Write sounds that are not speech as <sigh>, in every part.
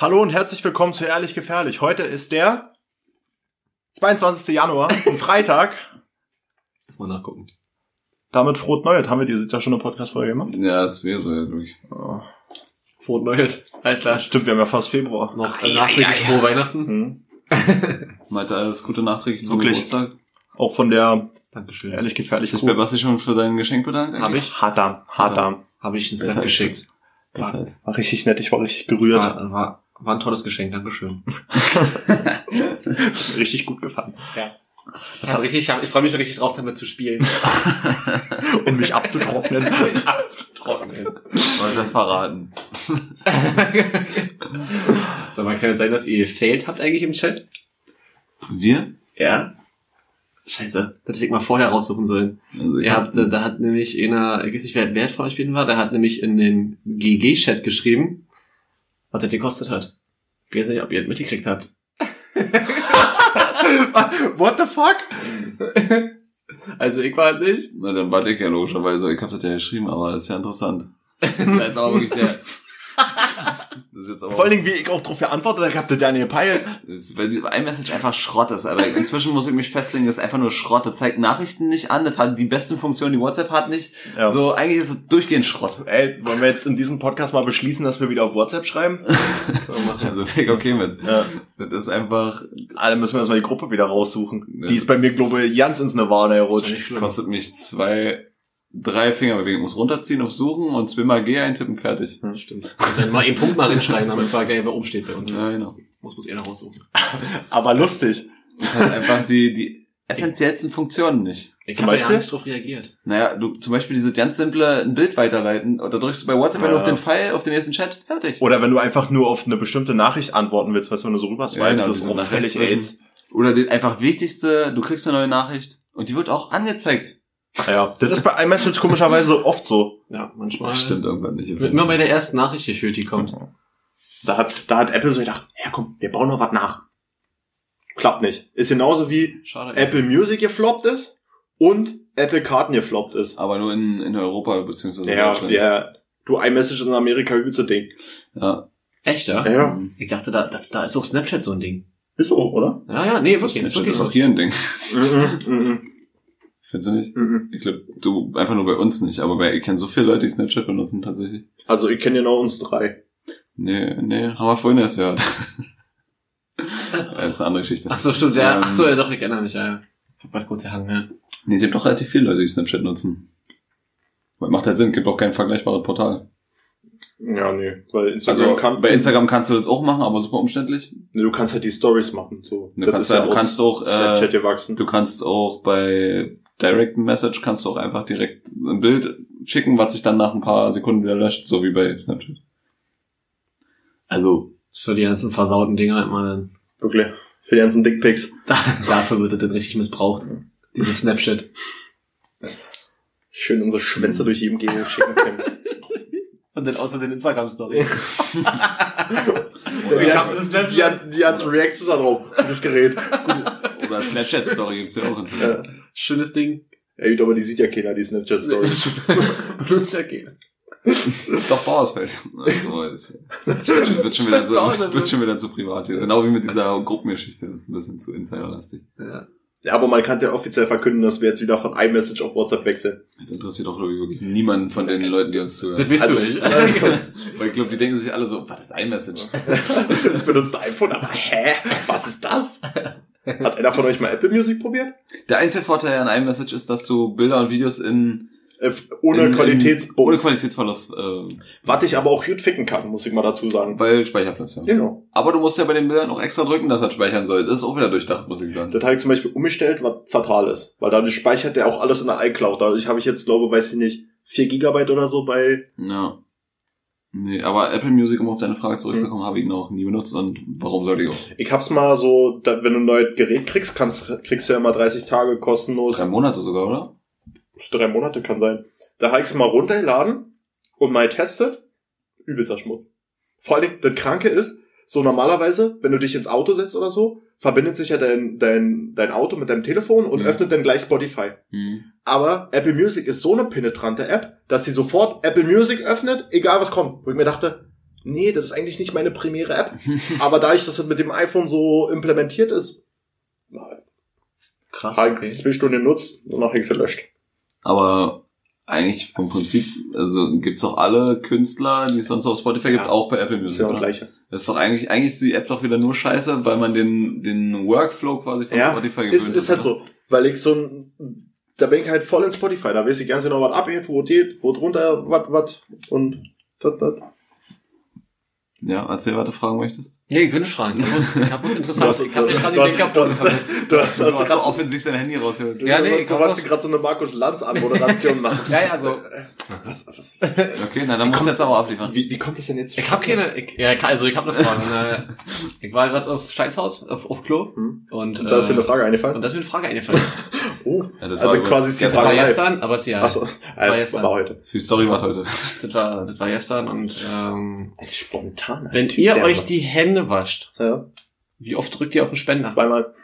Hallo und herzlich willkommen zu Ehrlich Gefährlich. Heute ist der 22. Januar, <laughs> ein Freitag. Lass mal nachgucken. Damit froht Neues. Haben wir diese ja schon eine Podcast-Folge gemacht? Ja, das wäre so ja durch. Oh. Frohe Neues. Alter. Stimmt, wir haben ja fast Februar. Noch Ei, nachträglich ei, ei, frohe Weihnachten. Hm. <laughs> Malte, alles Gute nachträglich zum Wirklich? Geburtstag. Auch von der Dankeschön. Ehrlich Gefährlich. Ist bei Basti schon für dein Geschenk bedankt? Habe ich. Hartdarm, Hartdarm. Habe ich ins Land geschickt. Das heißt. War richtig nett, ich war richtig gerührt. War, war, war ein tolles Geschenk, Dankeschön. <laughs> Richtig gut gefallen. Ja. Das hat richtig, ich, freue mich schon richtig drauf, damit zu spielen. <laughs> Um mich abzutrocknen. Trocken. Wollte das verraten? <laughs> Sag mal, kann es sein, dass ihr gefailt habt eigentlich im Chat? Wir? Ja. Scheiße, das hätte ich mal vorher raussuchen sollen. Also, Ihr habt, äh, da hat nämlich einer, ich weiß nicht, wer, wer von euch beiden war, der hat nämlich in den GG-Chat geschrieben, was das gekostet hat. Ich weiß nicht, ob ihr das mitgekriegt habt. <laughs> What the fuck? Also ich war halt nicht. Na, dann warte ich ja logischerweise. Ich hab das ja geschrieben, aber das ist ja interessant. <laughs> Das ist jetzt aber wirklich der. Das ist jetzt aber Vor allen Dingen, wie ich auch drauf geantwortet habe, der Daniel Peil. Die iMessage einfach Schrott ist, Alter. Inzwischen muss ich mich festlegen, das ist einfach nur Schrott. Das zeigt Nachrichten nicht an, das hat die besten Funktionen, die WhatsApp hat nicht. Ja. So, eigentlich ist es durchgehend Schrott. Ey, wollen wir jetzt in diesem Podcast mal beschließen, dass wir wieder auf WhatsApp schreiben? <laughs> Also, ich okay mit. Ja. Das ist einfach, Alle müssen wir erstmal die Gruppe wieder raussuchen. Ja. Die ist bei mir, glaube ich, ganz ins Nirvana gerutscht. kostet mich zwei, drei Fingerbewegungen. Muss runterziehen, auf Suchen und zweimal G eintippen, fertig. Stimmt. Und dann mal einen Punkt mal hinschreiben, damit war geil, wer oben steht bei uns. Ja, genau. Muss muss einer raussuchen. Aber lustig. Du hast einfach die, die essentiellsten Funktionen nicht. Ich Zum habe ja Beispiel? nicht drauf reagiert. Naja, du, zum Beispiel diese ganz simple, ein Bild weiterleiten. Oder drückst du bei WhatsApp Ja. auf den Pfeil, auf den nächsten Chat, fertig. Oder wenn du einfach nur auf eine bestimmte Nachricht antworten willst, weißt du, wenn du so rüber Ja, swipest, genau, das ist auch völlig. AIDS. Oder den einfach wichtigste, du kriegst eine neue Nachricht und die wird auch angezeigt. Ja, das ist bei iMessage komischerweise oft so. Ja, manchmal. Das stimmt irgendwann nicht. Immer bei der ersten Nachricht gefühlt, die kommt. Da hat, da hat Apple so gedacht, ja komm, wir bauen noch was nach. Klappt nicht. Ist genauso wie Schade. Apple Music gefloppt ist und Apple Karten gefloppt ist. Aber nur in, in Europa, beziehungsweise Ja, Deutschland. ja. Du, iMessage in Amerika übelste Ding. ja. Echt, ja? Ja. Ich dachte, da, da, da ist auch Snapchat so ein Ding. ist so, oder? Ja, ja, nee, wirklich, Das ist wirklich ist so. auch hier ein Ding. Mhm, mhm, Findest du nicht? mhm. Ich glaube, du einfach nur bei uns nicht, aber bei, ich kenne so viele Leute, die Snapchat benutzen tatsächlich. Also ich kenne genau uns drei. Nee, nee, haben wir vorhin erst gehört. das ist eine andere Geschichte. Ach so, stimmt, ja. Ähm, Ach so, ja, doch, ich erinnere mich, ja. ja. Ich hab grad kurz gehangen, ja. Nee, es gibt doch relativ viele Leute, die Snapchat nutzen. Weil Macht halt Sinn, gibt auch kein vergleichbares Portal. Ja, nee, weil Instagram Also kann, bei Instagram kannst du das auch machen, aber super umständlich. Nee, du kannst halt die Stories machen, so. Du Das kannst ist ja- du aus kannst auch, äh. Du kannst auch bei Direct Message kannst du auch einfach direkt ein Bild schicken, was sich dann nach ein paar Sekunden wieder löscht, so wie bei Snapchat. Also, für die ganzen versauten Dinger immer dann. Wirklich. Für die ganzen Dickpics. <laughs> Da, dafür wird das dann richtig missbraucht. Dieses Snapchat. Schön unsere Schwänze durch jedem Gegend schicken können. <laughs> Und dann außer den Instagram-Story. <laughs> die Snapchat. die ganzen, die ganzen Reactions da drauf. Das Gerät. oder Snapchat Story gibt's ja auch inzwischen. Ja. Schönes Ding. Ey, aber die sieht ja keiner, die Snapchat-Story. <laughs> Nutzt ja keiner. Doch Bauersfeld. Also, ist, wird, schon wieder so, wird schon wieder zu privat hier. Genau wie mit dieser Gruppengeschichte. Das ist ein bisschen zu insiderlastig. Ja. Ja, aber man kann ja offiziell verkünden, dass wir jetzt wieder von iMessage auf WhatsApp wechseln. Das interessiert doch, glaube ich, wirklich niemanden von den Leuten, die uns zuhören. Das wisst Also- du <laughs> nicht. Weil ich glaube, die denken sich alle so, was ist iMessage? <laughs> Ich benutze ein iPhone, aber hä? Was ist das? Hat einer von euch mal Apple Music probiert? Der einzige Vorteil an iMessage ist, dass du Bilder und Videos in, Äh, ohne in, ohne Qualitätsverlust, äh, Was ich aber auch gut ficken kann, muss ich mal dazu sagen. weil Speicherplatz, ja. Genau. Aber du musst ja bei den Bildern auch extra drücken, dass er speichern soll. Das ist auch wieder durchdacht, muss ich sagen. Das habe ich zum Beispiel umgestellt, was fatal ist. Weil dadurch speichert der auch alles in der iCloud. Dadurch habe ich jetzt, glaube weiß ich nicht, 4 Gigabyte oder so bei... Ja. Nee, aber Apple Music, um auf deine Frage zurückzukommen, habe ich noch nie benutzt und warum sollte ich auch? Ich hab's mal so, da, wenn du ein neues Gerät kriegst, kannst, kriegst du ja immer 30 Tage kostenlos. Drei Monate sogar, oder? Drei Monate kann sein. Da habe ich's mal runtergeladen und mal getestet. Übelster Schmutz. Vor allem, das Kranke ist, so normalerweise, wenn du dich ins Auto setzt oder so, verbindet sich ja dein, dein, dein Auto mit deinem Telefon und Mhm. öffnet dann gleich Spotify. Hm. Aber Apple Music ist so eine penetrante App, dass sie sofort Apple Music öffnet, egal was kommt. Wo ich mir dachte, nee, das ist eigentlich nicht meine primäre App. <laughs> Aber da ich das mit dem iPhone so implementiert ist, Krass, okay. zwei Stunden nutzt und nachher ist gelöscht. Aber eigentlich vom Prinzip, also gibt's doch alle Künstler, die es sonst auf Spotify gibt, Ja. auch bei Apple Das ist Music. ja gleiche. Das ist doch eigentlich, eigentlich ist die App doch wieder nur scheiße, weil man den, den Workflow quasi von Ja, Spotify gewöhnt ist, ist halt so. Weil ich so ein, da bin ich halt voll in Spotify, da weiß ich ganz genau, was abgeht, wo geht, wo drunter, was, was, und, dat, dat. Ja, erzähl, was du fragen möchtest. Nicht fragen. Ich muss, ich hab was Du interessant. hast- Ich hab mich gerade den Denkerpose versetzt. Du hast, hast, hast so so, offensiv dein Handy rausgeholt. Ja, nee, so, ich so du gerade so eine Markus Lanz Anmoderation <laughs> machen. Ja, ja, also, Was, was, Okay, na, dann musst du jetzt aber abliefern. wie, wie kommt das denn jetzt ich hab keine, ich, ja, also ich hab eine Frage. Äh, <laughs> Ich war gerade auf Scheißhaus, auf, auf Klo, Hm. und, Da ist dir eine äh, Frage und eingefallen. da ist mir eine Frage eingefallen. <laughs> Oh, Ja, das also war quasi ist die Das Frage war live. gestern, aber es ja, Achso, war äh, gestern. war heute. Für die Story war heute. das war, das war gestern und, ähm, Spontan. wenn ihr euch die Hände wascht, Ja, wie oft drückt ihr auf den Spender? zweimal.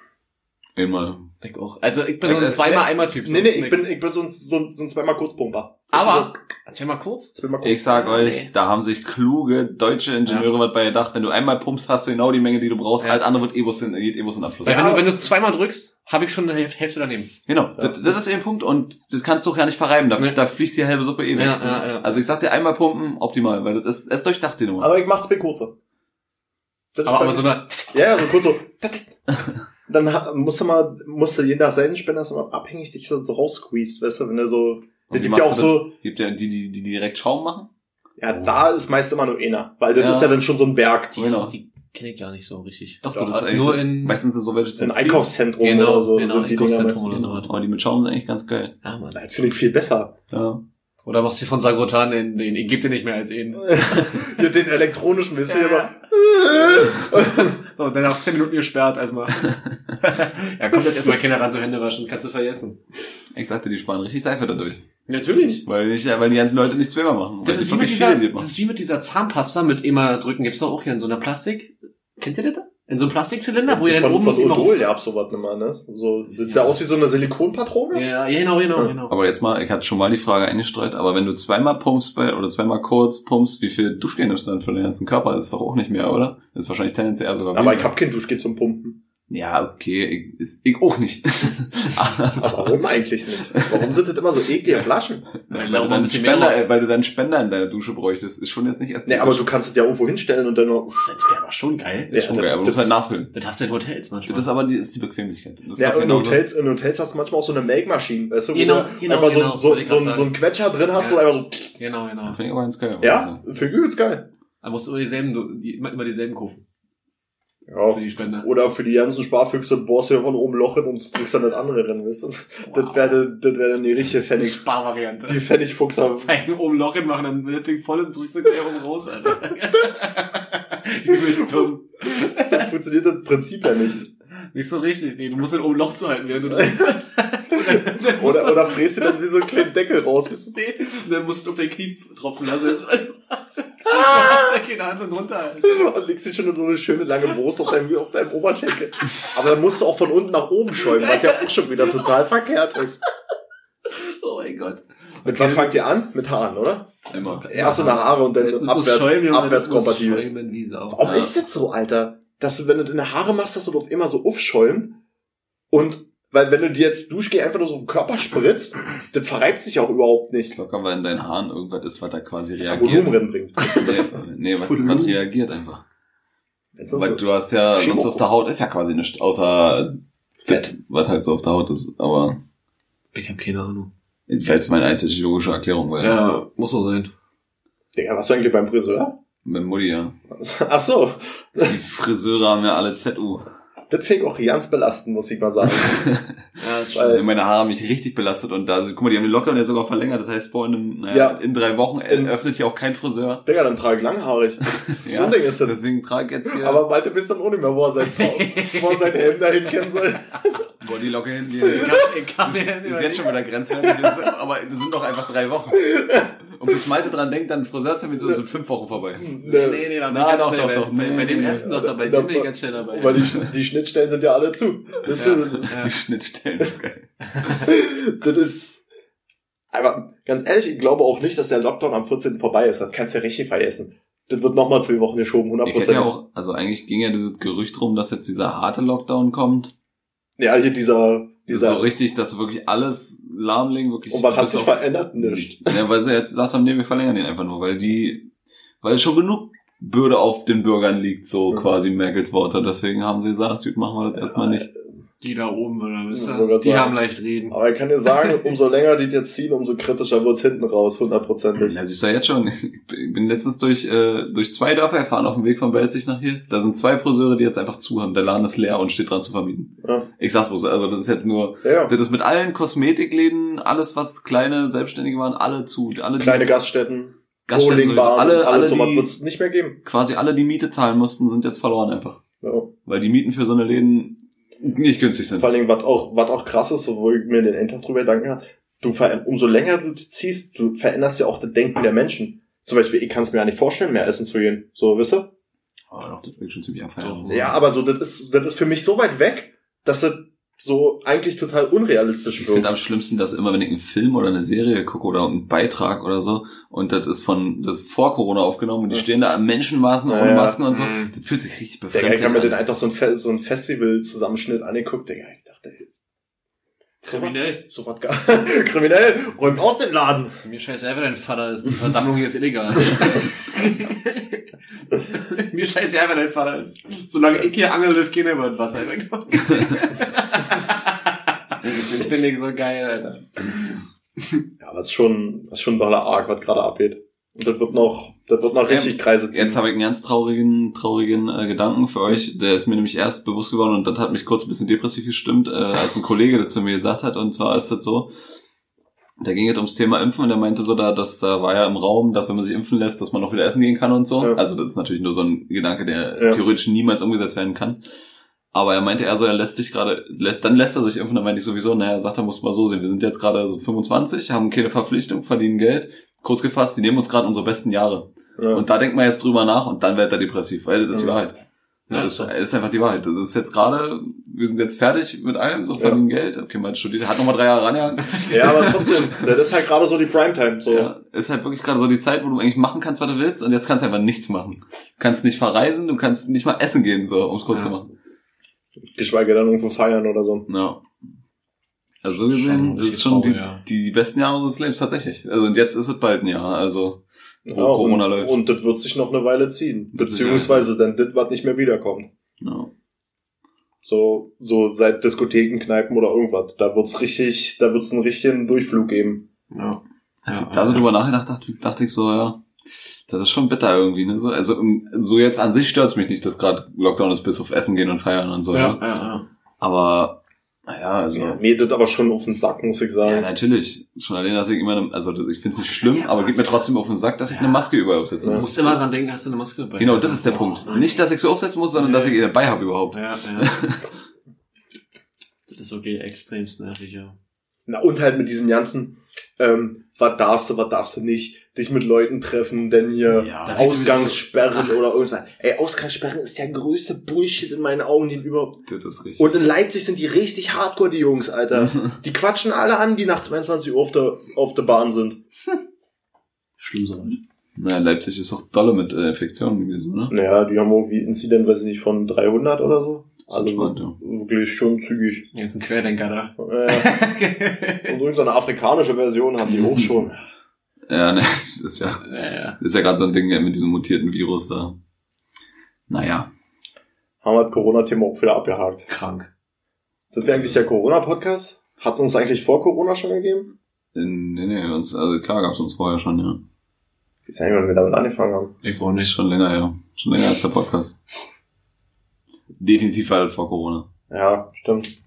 Einmal. Ich auch. Also ich bin Ja, so ein zweimal einmal Typ. Nee, nee, ich nix. bin, ich bin so ein, so ein, so ein zweimal Kurzpumper. Aber, zweimal kurz? Zweimal kurz. Ich sag euch, Nee. da haben sich kluge deutsche Ingenieure was bei gedacht. Wenn du einmal pumpst, hast du genau die Menge, die du brauchst. Ja. Alles andere wird Ebus in, geht Ebus in Abfluss. Weil Ja. wenn du, wenn du zweimal drückst, habe ich schon eine Häl- Hälfte daneben. Genau, das, das ist eben Punkt und das kannst du auch ja nicht verreiben. Da, Nee. da fließt die halbe Suppe weg. Ja, ja, ja. Also ich sag dir einmal pumpen, optimal, weil das ist, es ist durchdacht die Nummer. Aber ich mach zwei kurze. Das Aber, aber so eine, Ja, ja, so kurz so. <laughs> Dann ha- musst du mal, musst du je nach Seitenspender ist immer abhängig, dich so raussqueezed, weißt du, wenn du so, wie gibt ja auch so, Gibt ja die, die, die direkt Schaum machen? ja, da ist meist immer nur einer, weil das Ja. ist ja dann schon so ein Berg. die, Genau. die kenne ich gar nicht so richtig. Doch, Doch, das ist echt. nur in- meistens sind so welche zum Ein Ziehen. Einkaufszentrum Genau, oder so. genau, Dinger Einkaufszentrum oder so. Aber die mit Schaum sind eigentlich ganz geil. Ja, Mann. Nein, finde ich viel besser. Ja. Oder machst du von Sagrotan den, den, ich geb dir nicht mehr als ihn. Hier <laughs> den elektronischen wisst ihr Ja, immer. <laughs> So, dann nach 10 Minuten gesperrt erstmal. <laughs> ja, kommt jetzt erstmal keiner ran zu Hände waschen, kannst du vergessen. Ich sagte, die sparen richtig Seife dadurch. Natürlich. Weil, nicht, weil die ganzen Leute nichts zweimal machen. Das ist, wie mit dieser, das machen. ist wie mit dieser Zahnpasta mit immer drücken. Gibt's doch auch hier in so einer Plastik. Kennt ihr das? In so einem Plastikzylinder, wo ihr dann von, oben von Odol, ja, sowas nimmer, ne? So, sieht ja- ja aus wie so eine Silikonpatrone. Ja, ja, genau, genau, Ja. genau. Aber jetzt mal, ich hatte schon mal die Frage eingestreut, aber wenn du zweimal pumpst bei, oder zweimal kurz pumpst, wie viel Duschgel nimmst du dann für den ganzen Körper? Das ist doch auch nicht mehr, oder? Das ist wahrscheinlich tendenziell eher sogar Aber weniger. ich hab kein Duschgel zum Pumpen. Ja, okay, ich, ich auch nicht. <laughs> Warum eigentlich nicht? Warum sind das immer so eklige Flaschen? weil, da du dann ein bisschen mehr Spender, weil du dann Spender in deiner Dusche bräuchtest, ist schon jetzt nicht erst Nee, aber du kannst es ja irgendwo hinstellen und dann noch. Das wäre aber schon geil. ist schon Ja, geil, aber du das- musst halt nachfüllen. Das hast du in Hotels manchmal. Das ist aber die, ist die Bequemlichkeit. Das Ja, in genau so- Hotels, in Hotels hast du manchmal auch so eine Melkmaschine, weißt du, wo Genau, du genau, einfach so, genau, so, ich so, so, so einen Quetscher drin hast, wo Ja. du einfach so, genau, genau. Finde ich aber ganz geil. ja, für übelst geil. Da musst du immer dieselben, immer dieselben kaufen. Ja. Für die Spender. Oder für die ganzen Sparfüchse bohrst du von oben Loch hin und drückst dann das andere drin, weißt du. Das wäre, das wäre dann die richtige die Pfennig, Sparvariante. die Pfennigfuchser. Ein oben Loch hinmachen, dann wenn das Ding voll ist, drückst du gleich oben raus, Alter. Übelst <laughs> dumm. Das funktioniert das Prinzip ja nicht. Nicht so richtig, nee, du musst halt oben Loch zu halten, während du <laughs> musst Oder, oder fräst du dann wie so einen kleinen Deckel raus. Nee, dann musst du auf dein Knie tropfen lassen. Hast ja- du ja Hand und legst dich schon in so eine schöne lange Wurst auf deinem, auf deinem Oberschenkel. Aber dann musst du auch von unten nach oben schäumen, was ja auch schon wieder total verkehrt ist. Oh mein Gott. Mit was fangt ihr an? Mit Haaren, oder? Immer. Erst so nach Haare und dann abwärts, schäumen, Junge, abwärts das muss kompatibel. schäumen wie Sau. Warum Ja. ist das so, Alter? Dass du, wenn du deine Haare machst, dass du auf immer so aufschäumt und weil wenn du dir jetzt Duschgel einfach nur so auf den Körper spritzt, das verreibt sich auch überhaupt nicht. Locker, weil in deinen Haaren irgendwas ist, was da quasi reagiert. Volumen drin bringt. Nee, nee was, was reagiert einfach. Weil so- du hast ja, Schieb sonst auf der Haut ist ja quasi nichts, außer Fett, was halt so auf der Haut ist. Aber Ich habe keine Ahnung. vielleicht ist meine einzige logische Erklärung, weil Ja, muss so sein. Digga, warst du eigentlich beim Friseur? mit Mutti, ja. Ach so. Die Friseure haben ja alle ZU. Das fing auch ganz belastend, muss ich mal sagen. <laughs> Ja, Meine Haare haben mich richtig belastet und da, guck mal, die haben den Lockdown jetzt sogar verlängert. Das heißt, vor einem, naja, Ja. in drei Wochen In- öffnet hier auch kein Friseur. Digga, dann trage ich langhaarig. <laughs> So ein Ding ist das. Deswegen trage ich jetzt hier Aber Malte wisst dann auch nicht mehr, wo er sein, <laughs> wo er sein Helm dahin kämmen soll. Hin. Die Ich kann, ich kann ist, ist jetzt schon wieder grenzwertig, aber das sind doch einfach drei Wochen. Und bis Malte dran denkt, dann Friseurtermin so sind fünf Wochen vorbei. Nee, nee, da bin ich ganz doch, schnell doch, bei, bei, bei dem Nee, ersten nee. doch dabei, Da- dem bin ich ganz schnell dabei. Weil die, die Schnittstellen sind ja alle zu. Wisst ihr, das, Ja. Die Schnittstellen ist geil. <laughs> das ist, aber ganz ehrlich, ich glaube auch nicht, dass der Lockdown am 14. vorbei ist. Das kannst du ja richtig vergessen. das wird nochmal zwei Wochen geschoben, Ich hätte 100%. ja auch, also eigentlich ging ja dieses Gerücht rum, dass jetzt dieser harte Lockdown kommt. Ja, hier dieser, dieser, so richtig, dass wirklich alles lahmlegen, wirklich. und was hat sich auf- verändert? Nichts. Ja, weil sie jetzt gesagt haben, nee, wir verlängern den einfach nur, weil die, weil schon genug Bürde auf den Bürgern liegt, so Mhm. quasi Merkels Worte. Deswegen haben sie gesagt, gut, machen wir das erstmal nicht. Die da oben, oder wisst ihr? Die sagen. haben leicht reden. Aber ich kann dir sagen, <laughs> umso länger die jetzt ziehen, umso kritischer wird's hinten raus, hundertprozentig. Ja, siehst du ja jetzt schon. Ich bin letztens durch, äh, durch zwei Dörfer gefahren auf dem Weg von Belzig nach hier. Da sind zwei Friseure, die jetzt einfach zu haben. Der Laden ist leer und steht dran zu vermieten. Ja. Ich sag's bloß, also das ist jetzt nur, Ja, das ist mit allen Kosmetikläden, alles was kleine Selbstständige waren, alle zu. Alle, kleine Gaststätten, Gaststätten alle, alle, sowas die, wird's nicht mehr geben. quasi alle, die Miete zahlen mussten, sind jetzt verloren einfach. Ja. Weil die Mieten für so eine Läden nicht günstig sind. Vor allem, was auch, was auch krass ist, so wo ich mir den Endtag drüber gedanken habe, du ver umso länger du ziehst, du veränderst ja auch das Denken der Menschen. Zum Beispiel, ich kann es mir ja nicht vorstellen, mehr essen zu gehen. So, wisst ihr? Oh, doch, das wirkt schon ziemlich abfeiern. Ja, aber so, das ist, das ist für mich so weit weg, dass das so eigentlich total unrealistisch Ich finde wird. am schlimmsten, dass immer, wenn ich einen Film oder eine Serie gucke oder einen Beitrag oder so, und das ist von, das ist vor Corona aufgenommen und die Ja. stehen da an Menschenmaßen Ja, ohne ja. Masken und so, Mhm. das fühlt sich richtig befremdlich ich habe mir den an. einfach so ein, Fe so ein Festival-Zusammenschnitt angeguckt, Digga, ich dachte, Kriminell. so was gar, <laughs> kriminell, räumt aus den Laden. Mir scheiße, wer dein Vater ist. Die Versammlung hier ist illegal. <laughs> Mir scheiße, wer dein Vater ist. Solange ich hier angel, dürft keiner über das Wasser <laughs> wegkommen. Das finde ich so geil, Alter. Ja, es ist schon, das ist schon ein doller Arg, was gerade abgeht. Und das wird noch, das wird noch richtig Kreise ziehen. Jetzt habe ich einen ganz traurigen, traurigen äh, Gedanken für euch. Der ist mir nämlich erst bewusst geworden und das hat mich kurz ein bisschen depressiv gestimmt, äh, als ein Kollege das zu mir gesagt hat. Und zwar ist das so, da ging es ums Thema Impfen und er meinte so da, dass da war ja im Raum, dass wenn man sich impfen lässt, dass man noch wieder essen gehen kann und so. Ja. Also das ist natürlich nur so ein Gedanke, der Ja. theoretisch niemals umgesetzt werden kann. Aber er meinte er so, er lässt sich gerade, dann lässt er sich impfen. Dann meinte ich sowieso, naja, sagt er, muss mal so sehen. Wir sind jetzt gerade so 25, haben keine Verpflichtung, verdienen Geld. Kurz gefasst, die nehmen uns gerade unsere besten Jahre. ja. Und da denkt man jetzt drüber nach und dann wird er depressiv, weil das ist die Ja. Wahrheit. Ja, das ist einfach die Wahrheit. Das ist jetzt gerade, wir sind jetzt fertig mit allem, so verdienen Geld. Okay, man studiert, hat nochmal drei Jahre rangehangen. ja, aber trotzdem, das ist halt gerade so die Primetime, so. Ja, ist halt wirklich gerade so die Zeit, wo du eigentlich machen kannst, was du willst und jetzt kannst du einfach nichts machen. Du kannst nicht verreisen, du kannst nicht mal essen gehen, so, um es kurz Ja. zu machen. Geschweige denn irgendwo feiern oder so. Ja. Also so gesehen, das ist schon die, ja. die, die besten Jahre unseres Lebens tatsächlich. Also und jetzt ist es bald ein Jahr, also wo Ja, Corona und, läuft. Und das wird sich noch eine Weile ziehen. Beziehungsweise dann das, was nicht mehr wiederkommt. ja. So, so seit Diskotheken, Kneipen oder irgendwas. Da wird's richtig, da wird's einen richtigen Durchflug geben. Ja. Als Ja, ich da so ja. drüber nachgedacht dachte, dachte ich so, ja, das ist schon bitter irgendwie. Ne? So, also so jetzt an sich stört's mich nicht, dass gerade Lockdown ist, bis auf Essen gehen und feiern und so. Ja, ne? ja, ja. Aber naja, also Ja, ja. mir das aber schon auf den Sack, muss ich sagen. natürlich. Schon allein, dass ich immer, eine, also ich finde es nicht schlimm, Ja, aber geht mir trotzdem auf den Sack, dass ich Ja. eine Maske überall aufsetzen Ja. Du muss. musst immer dran denken, hast du eine Maske dabei. Genau, das ist der Oh, Punkt. nein. Nicht, dass ich sie aufsetzen muss, sondern Nee. dass ich ihn dabei habe überhaupt. Ja, ja. <laughs> das ist okay, extremst nervig, ja. Na, und halt mit diesem ganzen, ähm, was darfst du, was darfst du nicht, dich mit Leuten treffen, denn hier Ja. Ausgangssperren oder irgendwas. Ey, Ausgangssperren ist der größte Bullshit in meinen Augen, den überhaupt. Das ist richtig. Und in Leipzig sind die richtig hardcore, die Jungs, Alter. <laughs> Die quatschen alle an, die nach 22 Uhr auf der, auf der Bahn sind. <laughs> Schlimm so. naja, Leipzig ist auch dolle mit äh, Infektionen gewesen, ne? Naja, die haben irgendwie Incident, weiß ich nicht, von 300 oder so. Also Spannend, ja. wirklich schon zügig. Jetzt ein Querdenker da. Äh, <laughs> und irgendeine afrikanische Version haben die auch schon. Ja, ne, <laughs> das ist ja, ja, ja. das ist ja gerade so ein Ding mit diesem mutierten Virus da. Naja. Haben wir das Corona-Thema auch wieder abgehakt. Krank. Sind wir eigentlich der Corona-Podcast? Hat es uns eigentlich vor Corona schon gegeben? Nee, nee, uns, also klar gab's uns vorher schon, ja. Ich weiß nicht, wann wir damit angefangen haben. Ich Ist nicht. schon länger, ja. Schon länger als der Podcast. Definitiv war das vor Corona. Ja, stimmt.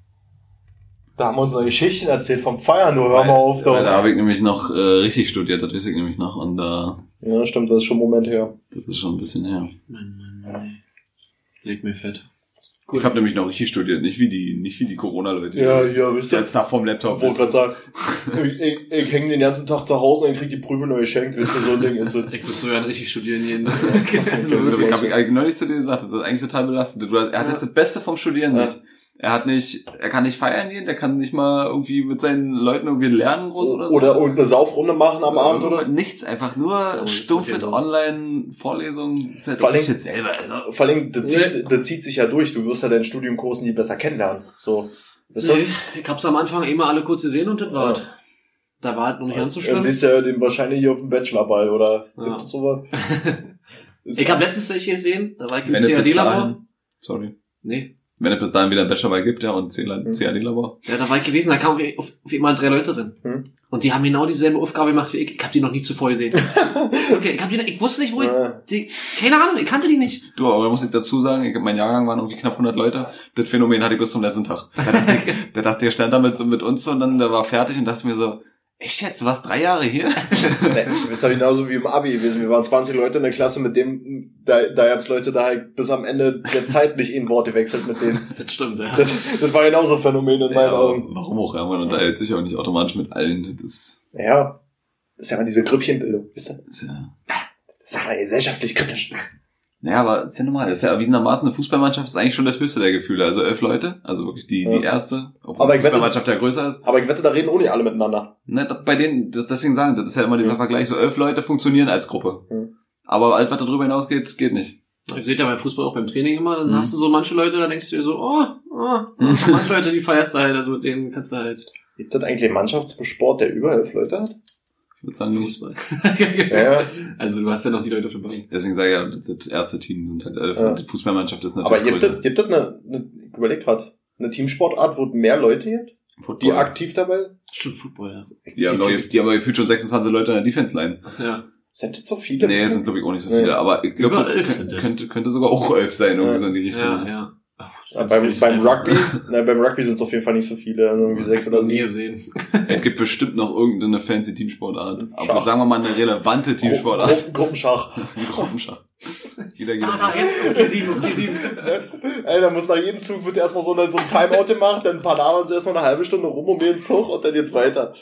Da haben wir unsere Geschichten erzählt vom Feiern, nur hör mal auf. Weil da Doch. habe ich nämlich noch äh, richtig studiert, das weiß ich nämlich noch. Und da, Ja, stimmt, das ist schon ein Moment her. das ist schon ein bisschen her. Mann, Mann, Mann. Leg mir fett. Ich habe nämlich noch richtig studiert, nicht wie die, nicht wie die Corona-Leute. Ja, ja, wisst ihr. Jetzt Tag vorm Laptop. Ich wollte gerade sagen, ich, ich, ich hänge den ganzen Tag zu Hause und krieg die Prüfung neu geschenkt, wisst ihr, so ein Ding ist es. Ich würde so gerne richtig studieren jeden. <laughs> So, so ich habe ich neulich zu dir gesagt, das ist eigentlich total belastend. Du, er hat jetzt das Beste vom Studieren Ja. Er hat nicht, er kann nicht feiern gehen, der kann nicht mal irgendwie mit seinen Leuten irgendwie lernen groß oder so. Oder irgendeine Saufrunde machen am Abend oder so. Nichts, einfach nur das stumpf ja mit so. Online-Vorlesungen. Das ist halt Vor allem- jetzt selber. Also, Vor allem, das zieht, das zieht sich ja durch. Du wirst ja deinen Studienkursen nie besser kennenlernen. So. Weißt du? Nee, ich hab's am Anfang immer alle kurz gesehen und das Ja. war's. Da war halt noch nicht ganz so Dann siehst du ja den wahrscheinlich hier auf dem Bachelorball oder Ja. sowas. <laughs> Ich habe letztens welche gesehen, da war ich im CAD-Labor. sorry. Nee. Wenn es bis dahin wieder ein Bachelor gibt, ja, und Mhm. CAD-Labor. Ja, da war ich gewesen, da kamen auf, auf immer drei Leute drin. Hm. Und die haben genau dieselbe Aufgabe gemacht wie ich. Ich habe die noch nie zuvor gesehen. <laughs> okay, ich, hab die, ich wusste nicht, wo ich... Die, keine Ahnung, ich kannte die nicht. Du, aber da muss ich dazu sagen, ich, mein Jahrgang waren irgendwie knapp 100 Leute. Das Phänomen hatte ich bis zum letzten Tag. Da dachte ich, <laughs> der dachte, der stand da mit, mit uns und dann der war fertig und dachte mir so, echt jetzt, du warst drei Jahre hier? <laughs> Nee, du bist ja genauso wie im Abi gewesen. Wir waren 20 Leute in der Klasse, mit dem, da, da gab's Leute, da halt bis am Ende der Zeit nicht in Worte wechselt mit denen. <laughs> Das stimmt, ja. Das, das war genauso ein Phänomen in meinen Ja, Augen. warum auch, ja, man unterhält sich auch nicht automatisch mit allen. Das Ja. Das ist ja mal diese Grüppchenbildung. Ist das, ist ja, das ist ja gesellschaftlich kritisch. Naja, aber ist ja normal. Das ist ja erwiesenermaßen eine Fußballmannschaft ist eigentlich schon das höchste der Gefühle. Also elf Leute, also wirklich die, Ja. die erste, obwohl Aber die ich wette- Fußballmannschaft ja größer ist. Aber ich wette, da reden nicht alle miteinander. Ne, bei denen, das, deswegen sagen, das ist ja immer dieser Ja. Vergleich, so elf Leute funktionieren als Gruppe. Mhm. Aber alles, was darüber hinausgeht, geht nicht. Ihr seht ja beim Fußball auch beim Training immer, dann Mhm. hast du so manche Leute, da denkst du dir so, oh, oh, Mhm. <laughs> manche Leute, die feierst du halt, also mit denen kannst du halt Gibt es eigentlich einen Mannschaftssport, der über elf Leute hat? Ich würde sagen. Fußball. <laughs> Ja. Also du hast ja noch die Leute auf dem Bein. Deswegen sage ich ja, das, das erste Team sind halt elf. Ja. Die Fußballmannschaft ist Aber natürlich gibt es, gibt es eine, eine, ich überleg grad, eine Teamsportart, wo es mehr Leute gibt, die Football. aktiv dabei Stimmt, Football, ja. Die haben, noch, die haben gefühlt schon 26 Leute in der Defense-Line. Ja. Sind das so viele? Nee, sind glaube ich auch nicht so Nee. viele. Aber ich glaube, das könnte, das. könnte, könnte sogar auch elf sein, irgendwie Ja. so in die Richtung. Ja, ja. Ja, beim, beim einfach Rugby, <laughs> nein, beim Rugby sind es auf jeden Fall nicht so viele, also irgendwie sechs oder Nie sieben. gesehen. <laughs> Es gibt bestimmt noch irgendeine fancy Teamsportart. Aber Schach. sagen wir mal eine relevante Teamsportart. Gruppen, Gruppenschach. <laughs> Gruppenschach. Jeder geht. Da, da, jetzt, okay, sieben, okay, sieben. Ey, dann muss nach jedem Zug wird erstmal so, eine, so ein Timeout gemacht, dann labern sie erstmal eine halbe Stunde rum um den Zug und dann geht's weiter.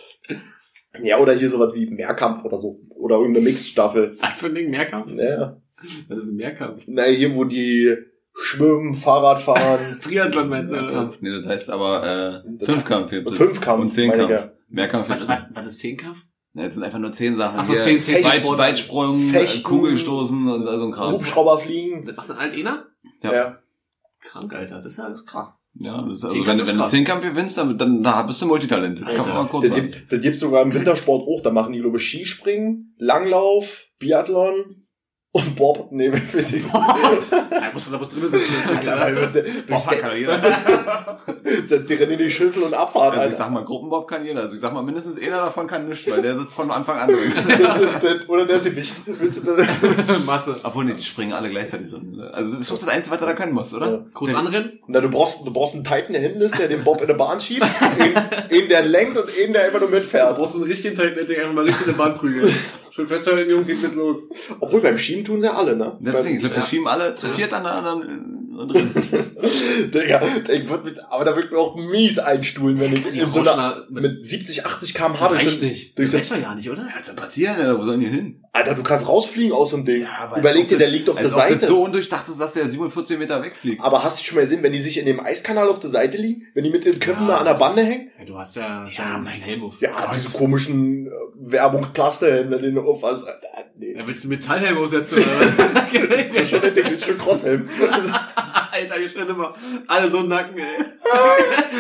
Ja, oder hier sowas wie Mehrkampf oder so. Oder irgendeine Mixed-Staffel. Was für ein Ding, Mehrkampf? Ja. Das ist ein Mehrkampf. Na, hier, wo die schwimmen, Fahrrad fahren, <laughs> Triathlon meinst du? oder? Mehrkampf. Nee, das heißt aber äh, Fünfkampf. Fünfkampf, Und Zehnkampf. Mehrkampf. Was, was, ist Zehnkampf? Ja, jetzt sind einfach nur zehn Sachen. Ach so, Hier zehn, zehn Weit. Weitsprung, Fechten. Kugelstoßen und so ein Kram. Hubschrauber fliegen. Das macht dann halt einer? Ja. Ja. Krank, Alter. Das ist ja alles krass. Ja, das ist also Zehnkampf wenn, du- ist wenn du krass. Zehnkampf gewinnst, dann, dann da bist du Multitalent. Das kann man Alter. mal kurz Das sagen. gibt, das gibt sogar im Wintersport auch. Da machen die, glaube ich, Skispringen, Langlauf, Biathlon und Bob. Ich nicht. Da musst du da was drin sitzen. <laughs> Der- Bob kann der- jeder. setzt sich in die Schüssel und Abfahrt, Also ich sag mal, Gruppenbob kann jeder. Also ich sag mal, mindestens einer davon kann nichts, weil der sitzt von Anfang an drin. <laughs> Oder der. Wisst ihr, <laughs> Masse. Obwohl, nee, die springen alle gleichzeitig drin. ne? Also das ist doch das Einzige, was du da können musst, oder? Ja. Kurz Der- anrennen? Na, du brauchst, du brauchst einen Titan, der hinten ist, der den Bob in der Bahn schiebt, einen der lenkt und einen, der einfach nur Du mitfährt. brauchst einen richtigen Titan-Netting, einfach mal richtig in der Bahn prügeln. Schön festhalten, Jungs, geht mit los. Obwohl beim Schieben tun sie alle, ne? Deswegen, ich glaube, Ja. die schieben alle zu viert an der anderen äh, drin. <laughs> Digga, ich würd mit, aber da würde mir auch mies einstuhlen, wenn ich in so einer, mit 70, 80 km/h durch reicht nicht. durch Das reicht doch ja nicht, oder? Was soll passieren, Alter? Wo sollen die hin? Alter, du kannst rausfliegen aus so einem Ding. Ja, Überleg dir, der liegt auf der Seite. das so undurchdacht ist, dass der 47 Meter wegfliegt. Aber hast du schon mal gesehen, wenn die sich in dem Eiskanal auf der Seite liegen, wenn die mit den Köpfen da an der Bande hängen? Ja, du hast ja, Ja, ja mein- mein Helm auf. Ja, diese komischen äh, Werbungsplasterhelme, den du auf. Alter, nee. Ja, willst du Metallhelm aufsetzen oder was? <laughs> Das ist schon Stück Crosshelm. Alter, hier stehen immer alle so Nacken, ey.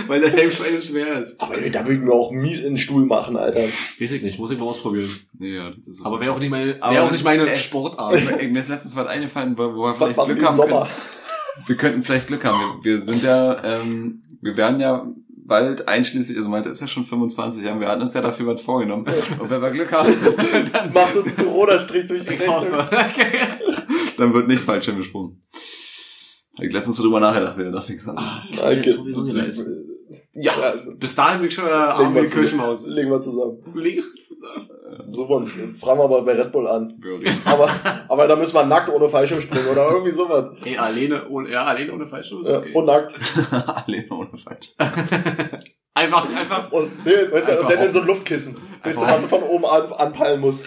Weil der Helm schwer schwer ist. Aber ey, da würde ich mir auch mies in den Stuhl machen, Alter. Weiß ich nicht, muss ich mal ausprobieren. Nee, ja, das ist so. Aber wäre auch nicht meine, Aber wäre auch nicht meine ey, Sportart. Ey, mir ist letztens was eingefallen, wo wo wir vielleicht Glück haben Sommer? können. Wir könnten vielleicht Glück haben. Wir, wir sind ja, ähm, wir werden ja bald einschließlich, also Malte ist ja schon 25 Jahre, wir hatten uns ja dafür was vorgenommen. Und wenn wir Glück haben, <laughs> dann, Macht uns Corona-Strich durch die Ich Rechnung. <laughs> dann wird nicht Fallschirm gesprungen. Hab ich letztens so drüber nachgedacht, wieder dachte ich so, ah, Ah, ich jetzt sowieso nicht leisten. Ja, Bis dahin bin ich schon legen wir, die Kirchenmaus. zusammen. legen wir zusammen. Legen wir zusammen. So wollen fragen wir mal bei Red Bull an. Aber, aber da müssen wir nackt ohne Fallschirm springen oder irgendwie sowas. Ey, alleine ohne, ja, alleine ohne Fallschirm ist Ja, okay. Und nackt. <laughs> Alleine ohne Falsch. <laughs> Einfach, einfach. Und, nee, weißt du, und dann in so ein Luftkissen. Weißt du, was du von oben an, anpeilen musst.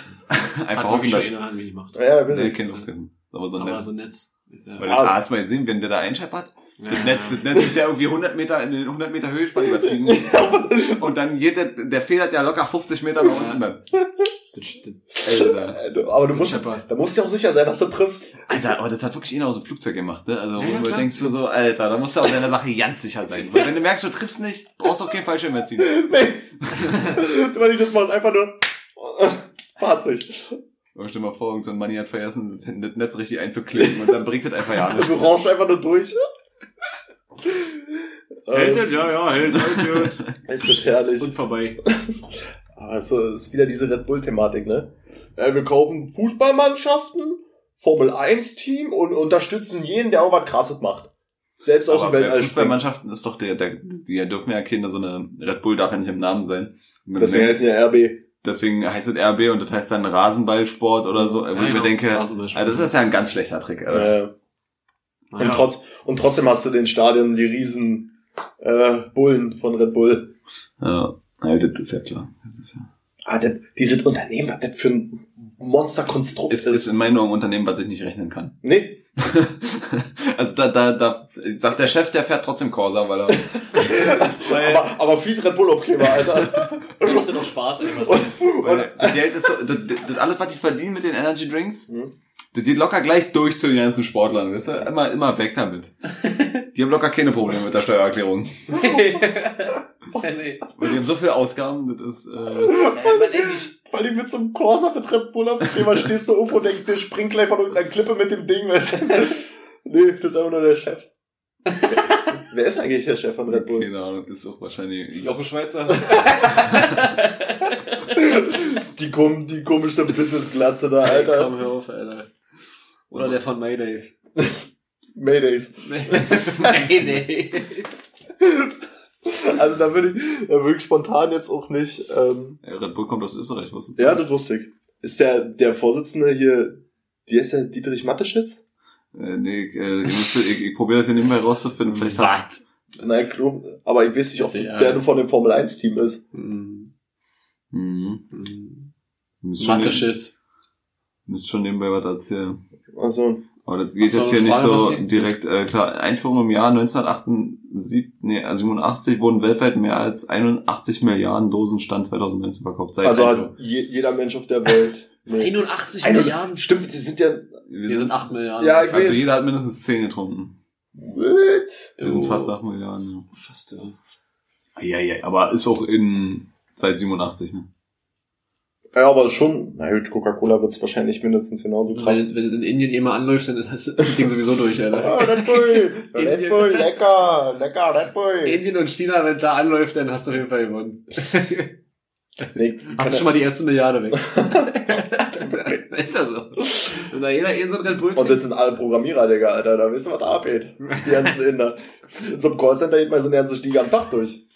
Einfach hoffen, schon dass, eine Hand, wie ich macht. Ja, wir nee, kein Luftkissen. Aber so ein Aber Netz. so ein Netz. Ist ja, Weil Ah. ah, hast mal gesehen, wenn der da einscheppert, Das Netz, das Netz ist ja irgendwie 100 Meter in den 100 Meter Höhespann übertrieben. <laughs> Und dann jeder, der federt ja locker 50 Meter nach unten dann. Alter. Aber du musst, da musst du auch sicher sein, dass du triffst. Alter, aber das hat wirklich einer aus dem Flugzeug gemacht, ne? Also, Ja, ja, du denkst du so, Alter, da musst du auch deiner Sache ganz sicher sein. Weil wenn du merkst, du triffst nicht, brauchst du auch keinen Fallschirm mehr ziehen. <laughs> <laughs> Weil ich das macht einfach nur, sich. Aber stell dir mal vor, irgend so ein Manni hat vergessen, das Netz richtig einzuklicken und dann bringt das einfach ja Du nicht. rauschst einfach nur durch. <laughs> hält es? Ja, ja, hält, hält, <laughs> Ist das herrlich. Und vorbei. Aber <laughs> so ist wieder diese Red Bull-Thematik, ne? Ja, wir kaufen Fußballmannschaften, Formel 1 Team und unterstützen jeden, der auch was krasses macht. Selbst aus dem Weltall. Fußballmannschaften ist doch der, der, die dürfen ja keine, so eine Red Bull darf ja nicht im Namen sein. Deswegen heißen ja RB. Deswegen heißt es RB und das heißt dann Rasenballsport oder so, wo Ja, ich mir genau, denke, Rasenballsport. also das ist ja ein ganz schlechter Trick, Alter. Äh, und, trotz, und trotzdem hast du den Stadion die riesen äh, Bullen von Red Bull. Ja, ja das ist ja klar. Das ist, ja. Ah, das, dieses Unternehmen, was das für ein Monsterkonstrukt ist, ist in meinen Augen ein Unternehmen, was ich nicht rechnen kann. Nee, <laughs> also da, da, da sagt der Chef, der fährt trotzdem Corsa, weil er <laughs> Weil, aber, aber fies Red Bull-Aufkleber, Alter. <laughs> macht ja doch Spaß einfach. weil das Geld ist so, das, das, das alles, was die verdienen mit den Energy Drinks, Mhm. Das geht locker gleich durch zu den ganzen Sportlern, weißt du? Immer, immer weg damit. <laughs> Die haben locker keine Probleme mit der Steuererklärung. <laughs> nee. Weil die haben so viel Ausgaben, das ist, äh, Weil die mit so einem Corsa mit Red Bull-Aufkleber stehst du irgendwo und denkst dir, spring gleich von irgendeiner Klippe mit dem Ding, weißt du? <laughs> Nee, das ist einfach nur der Chef. Wer, ist eigentlich der Chef von Red Bull? keine Ahnung, ist auch wahrscheinlich Jochen Schweizer. Die, kom die komische Business-Glatze da, Alter. Komm, hör auf, Alter. Oder der von Maydays. <laughs> Maydays. Maydays. Also da würde ich, da würde ich spontan jetzt auch nicht, ähm, Ja, Red Bull kommt aus Österreich, wusstest du? ja, das wusste ich. Ist der, der Vorsitzende hier, wie heißt der, Dietrich Matteschitz? Äh, nee, ich, äh, ich, müsste, ich, ich probiere das hier nebenbei rauszufinden. Vielleicht hast Nein, Klum, aber ich weiß nicht, ob ja- der nur von dem Formel 1 Team ist. Hm. mhm. Hm. Müsst schon, Mathe-Schiss. müsst schon nebenbei was erzählen. Also, Aber das geht so, jetzt hier nicht so direkt, äh, klar, Einführung im Jahr 1978, nee, also 87 wurden weltweit mehr als 81 Milliarden Dosen Stand 2019 verkauft. Seit also Einführung. hat je, jeder Mensch auf der Welt. Nee. 81 Ein- Milliarden. Stimmt, die sind ja, Wir sind 8 Milliarden. Ja, ich also weiß. jeder hat mindestens 10 getrunken. what? Wir sind Oh. fast 8 Milliarden. Fast, ja. Ja, ja, ja, aber ist auch in, seit 87, ne? Ja, aber schon, na gut, Coca-Cola wird's wahrscheinlich mindestens genauso krass. Wenn, wenn du in Indien jemand anläuft, dann ist das Ding sowieso durch, Alter. Ah, Red Bull, <laughs> Red. Bull, lecker, lecker, Red Bull. Indien und China, wenn da anläuft, dann hast du auf jeden Fall gewonnen. Nee, Hast du schon mal die erste Milliarde weg. <laughs> <laughs> ist ja so. Wenn da jeder so ein Red Bull Und das sind alle Programmierer, Digga, Alter, da wissen wir, was da abgeht. Die ganzen Inder. In so einem Callcenter geht man so eine ganze Stiege am Tag durch.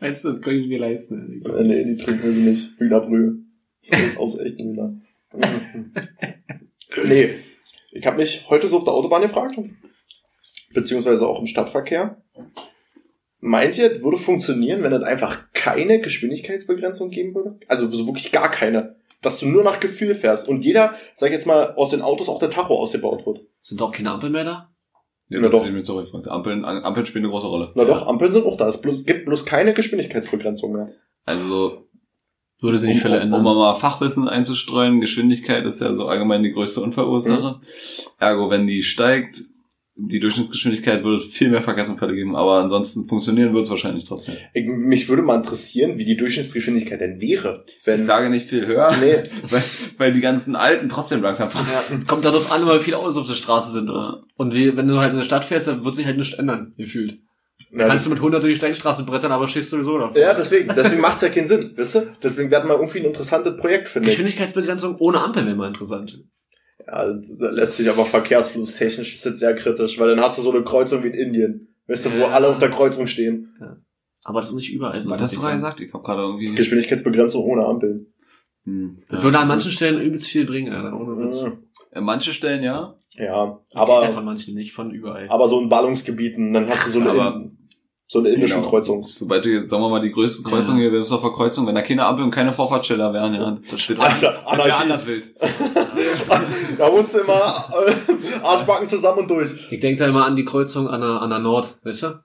Meinst du, das können sie mir leisten. Äh, Nee, die trinken wir sie nicht. Hühnerbrühe. Aus echten Hühner. <laughs> nee. Ich habe mich heute so auf der Autobahn gefragt, beziehungsweise auch im Stadtverkehr. Meint ihr, es würde funktionieren, wenn es einfach keine Geschwindigkeitsbegrenzung geben würde? Also so wirklich gar keine. Dass du nur nach Gefühl fährst und jeder, sag ich jetzt mal, aus den Autos auch der Tacho ausgebaut wird. Sind doch keine Ampeln mehr da? Ja, Na doch. mir zurückgefragt. Ampeln, Ampeln spielen eine große Rolle. Na Ja. doch, Ampeln sind auch da. Es bloß, gibt bloß keine Geschwindigkeitsbegrenzung mehr. Also, Würde sie um, nicht Fälle um, um ändern. mal Fachwissen einzustreuen, Geschwindigkeit ist ja so allgemein die größte Unfallursache. Ergo, wenn die steigt, die Durchschnittsgeschwindigkeit würde viel mehr Verkehrsunfälle geben, aber ansonsten funktionieren wird es wahrscheinlich trotzdem. Ich, mich würde mal interessieren, wie die Durchschnittsgeschwindigkeit denn wäre. Wenn, Ich sage nicht viel höher, nee, <laughs> weil, weil die ganzen Alten trotzdem langsam fahren. Ja, es kommt darauf an, weil viele Autos auf der Straße sind, oder? Und wie, wenn du halt in der Stadt fährst, dann wird sich halt nichts ändern, gefühlt. na, Kannst du mit 100 durch die Steinstraße brettern, aber stehst sowieso davor. ja, deswegen, deswegen macht's ja keinen Sinn, wisst ihr? Deswegen werden wir irgendwie ein interessantes Projekt finden. Geschwindigkeitsbegrenzung ohne Ampel wäre mal interessant. Ja, da lässt sich aber verkehrsflusstechnisch ist das sehr kritisch, weil dann hast du so eine Kreuzung wie in Indien. Weißt du, wo Ja. alle auf der Kreuzung stehen. Aber das ist nicht überall so. Was hast du gerade gesagt? Ich habe gerade irgendwie... Geschwindigkeitsbegrenzung ohne Ampeln. Hm, Das ja. würde an manchen Stellen übelst viel bringen, Alter, ohne Witz. Mhm. Äh, Manche Stellen ja. Ja, Aber aber, von manchen nicht, von überall. aber so in Ballungsgebieten, dann hast du so eine, Aber- In- So eine indische Genau. Kreuzung. Sobald du jetzt, sagen wir mal, die größte Kreuzung Ja. hier, Wilmsdorfer Kreuzung, wenn da keine Ampel und keine Vorfahrtschilder wären, ja, das steht Alter, das wäre anders wild. <laughs> Da musst du immer äh, Arschbacken zusammen und durch. Ich denke da immer an die Kreuzung an der, an der Nord, weißt du?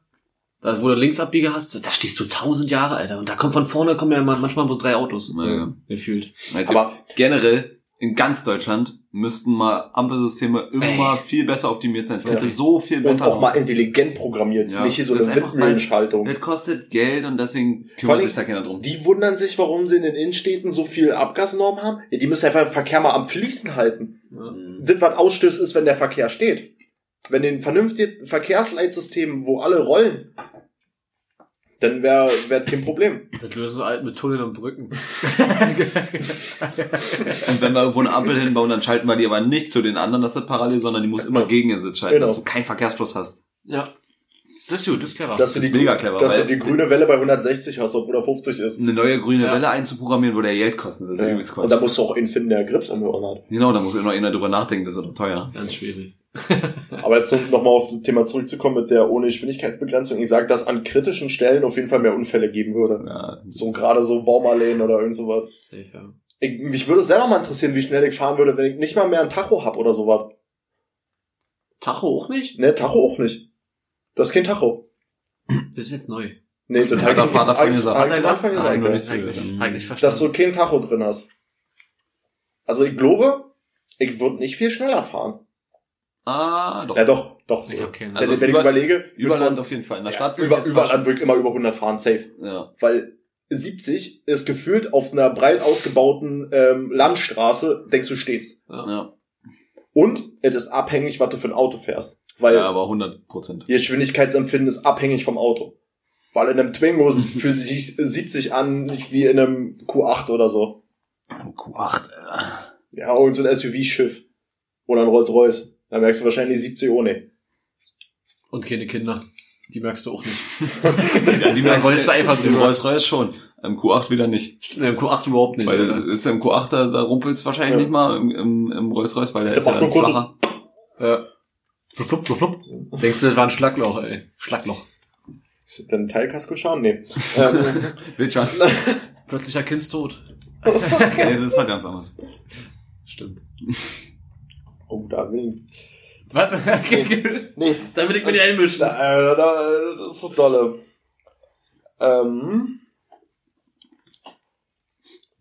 Da, wo du Linksabbieger hast, da stehst du tausend Jahre, Alter. Und da kommt von vorne kommen ja immer- manchmal bloß drei Autos. Ja, ja. Gefühlt. Aber- generell in ganz Deutschland müssten mal Ampelsysteme immer viel besser optimiert sein. Es könnte Ja. so viel Und besser auch mal intelligent programmiert. Ja, Nicht hier so das eine ist einfach Windmühlenschaltung. Das kostet Geld und deswegen kümmert sich da keiner drum. Die wundern sich, warum sie in den Innenstädten so viel Abgasnormen haben. Ja, die müssen einfach den Verkehr mal am Fließen halten. Ja. Das, was ausstößt, ist, wenn der Verkehr steht. Wenn den vernünftigen Verkehrsleitsystem, wo alle rollen, dann wäre wär kein Problem. Das lösen wir halt mit Tunneln und Brücken. <laughs> Und wenn wir irgendwo eine Ampel hinbauen, dann schalten wir die aber nicht zu den anderen, dass das parallel, sondern die muss immer Ja. gegen den Sitz schalten, Genau. dass du keinen Verkehrsfluss hast. ja. Das ist gut, das ist clever. Dass du ist die, mega clever, Dass du weil- die grüne Welle bei 160 hast, obwohl er 50 ist. Eine neue grüne Ja. Welle einzuprogrammieren, würde ja Geld kosten. Das ist ja Und Quatsch. da musst du auch einen finden, der Grips Hören hat. Genau, da muss immer einer drüber nachdenken, das ist doch teuer. Ganz schwierig. <laughs> Aber jetzt nochmal auf das Thema zurückzukommen mit der ohne Geschwindigkeitsbegrenzung. Ich sage, dass an kritischen Stellen auf jeden Fall mehr Unfälle geben würde. Ja, So gerade so Baumalleen oder irgend sowas. Ja. Ich, mich würde selber mal interessieren, wie schnell ich fahren würde, wenn ich nicht mal mehr ein Tacho hab oder sowas. Tacho auch nicht? Ne, Tacho auch nicht. Das ist kein Tacho. Das ist jetzt neu. Nee, das Hat der Vater von gesagt. Hat er Anfang gesagt? Eigentlich, eigentlich Dass verstanden. du kein Tacho drin hast. Also ich glaube, ich würde nicht viel schneller fahren. Ah, doch. Ja doch, doch. So. Ich keinen. wenn, Also wenn ich über- überlege, Über von- Land auf jeden Fall. In der ja, Stadt würde über, ich jetzt über fast- Land würde ich immer über 100 fahren, safe. Ja. Weil 70 ist gefühlt auf einer breit ausgebauten ähm, Landstraße, denkst du stehst. Ja. Und es ist abhängig, was du für ein Auto fährst. Weil ja, aber 100 Prozent. ihr Geschwindigkeitsempfinden ist abhängig vom Auto. Weil in einem Twingo <laughs> fühlt sich 70 an, nicht wie in einem Q8 oder so. Q8, äh. Ja, und so ein SUV-Schiff. Oder ein Rolls-Royce. Da merkst du wahrscheinlich 70 ohne. Und keine Kinder. Die merkst du auch nicht. <laughs> Ja, die merkst du einfach Im drüber. Rolls Royce schon. Im Q8 wieder nicht. Im Q8 überhaupt nicht. weil oder? ist im Q8, da, da rumpelt's wahrscheinlich Ja. nicht mal im, im, im Rolls Royce, weil der, Der ist ja macht dann flacher. Ja. Flup, flup, flup. Denkst du, das war ein Schlagloch, ey. Schlagloch. Ist das denn ein Teilkasko-Schaden? Nee. <laughs> ähm, Wildschwein. Plötzlicher Kindstod. <laughs> nee, das war ganz anders. Stimmt. Oh, da will ich. Was? <laughs> Nee, Dann will ich mir nicht einmischen. da, äh, da, das ist so dolle. Ähm,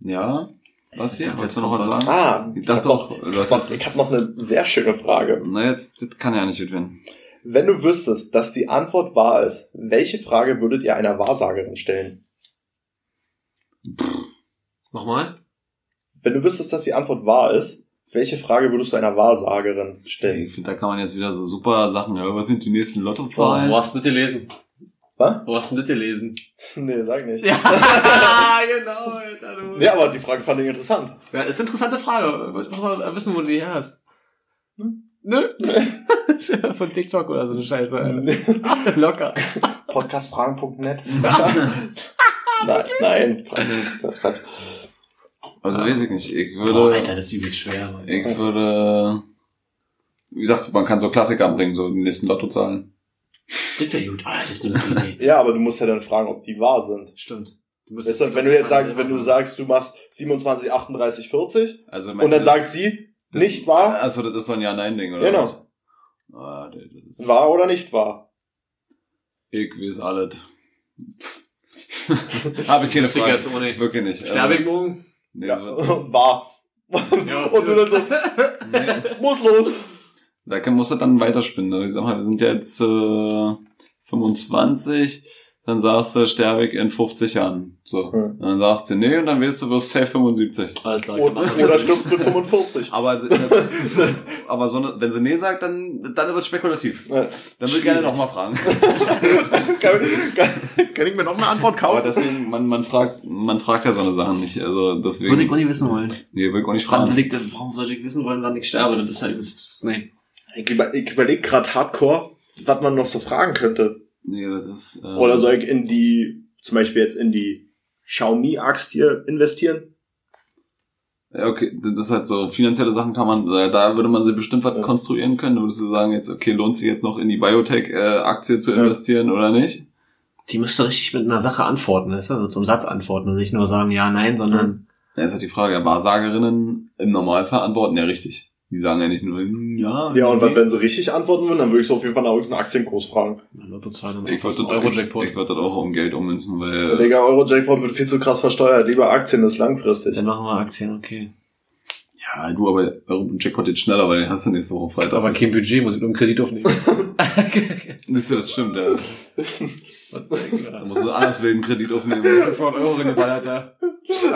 Ja. Was hier? Wolltest du noch was sagen? ah, Ich dachte hab doch, ich hast hab, noch eine sehr schöne Frage. na jetzt, das kann ja nicht gut werden. Wenn du wüsstest, dass die Antwort wahr ist, welche Frage würdet ihr einer Wahrsagerin stellen? Nochmal? Wenn du wüsstest, dass die Antwort wahr ist, welche Frage würdest du einer Wahrsagerin stellen? Ich finde, da kann man jetzt wieder so super Sachen, ja, was sind die nächsten Lottozahlen? wo hast du das gelesen? Was? Wo hast du das gelesen? <laughs> Nee, sag nicht. Ja, <laughs> genau, Alter, du. Nee, aber die Frage fand ich interessant. Ja, ist eine interessante Frage. Ich muss mal wissen, wo du die her hast. Hm? Nö? <laughs> Von TikTok oder so eine Scheiße. Alter. Locker. Podcastfragen.net. nein, nein, Quatsch, Quatsch. Also weiß ich nicht. Ich würde, Boah, Alter, das ist übelst schwer. Mann. ich würde, wie gesagt, man kann so Klassiker anbringen, so die nächsten Lottozahlen. Das wäre gut. Ah, das ist eine gute Idee. <laughs> Ja, aber du musst ja dann fragen, ob die wahr sind. Stimmt. Du Weißt du, wenn du jetzt sagst, wenn du sagst, du machst 27, 38, 40 Also, und dann sagt sie, nicht wahr, Also, das ist so ein Ja-Nein-Ding, oder? Genau. was? Ah, das ist, wahr oder nicht wahr. Ich weiß alles. <laughs> Habe ich keine Frage. jetzt ohne. Wirklich nicht. Sterbe ich morgen? Nee, Ja, so, <laughs> wahr. Ja. <laughs> Und du dann so, nee. <laughs> muss los. Da kann, musst du dann weiterspinnen. ne? Ich sag mal, wir sind jetzt äh, 25, dann sagst du, sterbe ich in 50 Jahren. So. Hm. Und dann sagt sie, nee, und dann wirst du, wirst safe 75. Alles klar. Und, oder stirbst mit 45. Aber, das, <laughs> aber so eine, wenn sie nee sagt, dann, dann wird spekulativ. Ja. Dann würde ich gerne nochmal fragen. <laughs> kann, kann, kann ich mir noch eine Antwort Aber kaufen? deswegen, man, man fragt, man fragt ja so eine Sachen nicht. Also deswegen. Würde ich auch nicht wissen wollen. nee, will ich auch nicht Warum, fragen. liegt, warum sollte ich wissen wollen, wann ich sterbe? Das ist halt. Nee. Ich, über, ich überlege gerade hardcore, was man noch so fragen könnte. Nee, das ist. Äh, Oder soll ich in die, zum Beispiel jetzt in die Xiaomi-Axt hier investieren? Ja, okay, das ist halt so, finanzielle Sachen kann man, da würde man sich bestimmt was Ja. konstruieren können. Da würdest du sagen, jetzt, okay, lohnt sich jetzt noch in die Biotech-Aktie zu Ja. investieren oder nicht? Die müsste richtig mit einer Sache antworten, weißt du? Also zum Satz antworten und nicht nur sagen ja, nein, sondern Ja, ist halt die Frage, Wahrsagerinnen im Normalfall antworten ja richtig. Die sagen ja nicht nur, hm, ja. Ja, und nee. wenn sie richtig antworten würden, dann würde ich so auf jeden Fall nach irgendeinem Aktienkurs fragen. Lotto 2 Ich wollte das, Euro ich, ich würd das auch um Geld ummünzen, Der weil Digga, Euro-Jackpot wird viel zu krass versteuert. Lieber Aktien, das ist langfristig. Dann machen wir Aktien, okay. ja, du, aber warum Jackpot jetzt schneller, weil den hast du nächste Woche Freitag. Aber kein Budget, muss ich nur einen Kredit aufnehmen. <laughs> Das, das stimmt, ja. Da da? musst du anders wilden Kredit aufnehmen. <laughs> 500 Euro geballert da.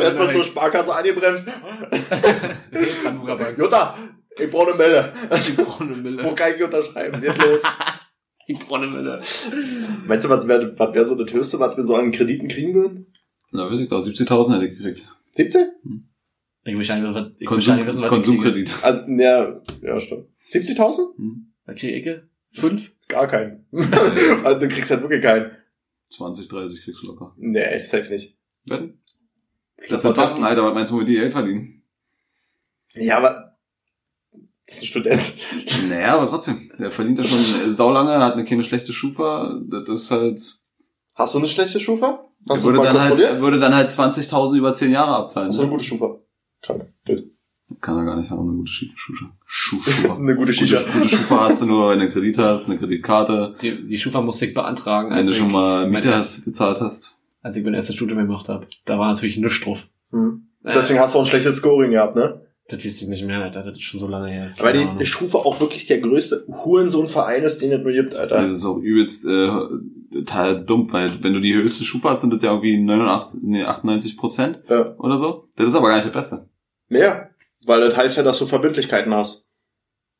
Erstmal zur Sparkasse angebremst. <laughs> Jutta, ich brauche eine Melle. Die braune Mille. Wo kann ich unterschreiben? Jetzt los. <laughs> Die braune Mille. Meinst du, was wäre was wär so das Höchste, was wir so an Krediten kriegen würden? Na, weiß ich doch, 70.000 hätte ich gekriegt. 17? Ich möchte eigentlich wissen, was ich Konsum, eigentlich wissen, was ich. Konsumkredit. Also, ja, ja, stimmt. 70.000? Hm. Was kriege ich? Fünf? Gar keinen. <laughs> also, du kriegst halt wirklich keinen. 20, 30 kriegst du locker. Nee, safe nicht. Wetten? Das sind Tasten, Alter, was meinst du, womit die Geld verdienen? Ja, aber das ist ein Student. Naja, aber trotzdem. Der verdient ja schon äh, saulange, hat eine keine schlechte Schufa. Das ist halt. Hast du eine schlechte Schufa? Hast du würde dann, halt, würde dann halt 20.000 über 10 Jahre abzahlen. Hast du eine Ne? gute Schufa? Krank. Gut. Kann er gar nicht haben, eine gute Schufa. Schufa. <laughs> Eine gute Shisha. Gute, gute Schufa hast du nur, wenn du einen Kredit hast, eine Kreditkarte, Die, die Schufa musste ich beantragen, wenn als du schon mal Miete hast, bezahlt hast. als ich mein erstes Studium gemacht habe. Da war natürlich nichts drauf. Hm. Deswegen hast du auch ein schlechtes Scoring gehabt, ne? Das wüsste ich nicht mehr, Alter. Das ist schon so lange her. Weil die Ahnung. Schufa auch wirklich der größte Hurensohn-Verein ist, den es nur gibt, Alter. Das ist auch übelst äh, total dumm, weil wenn du die höchste Schufa hast, sind das ja irgendwie 89, nee, 98 Prozent Ja. oder so. Das ist aber gar nicht der Beste. Mehr. Weil das heißt ja, dass du Verbindlichkeiten hast.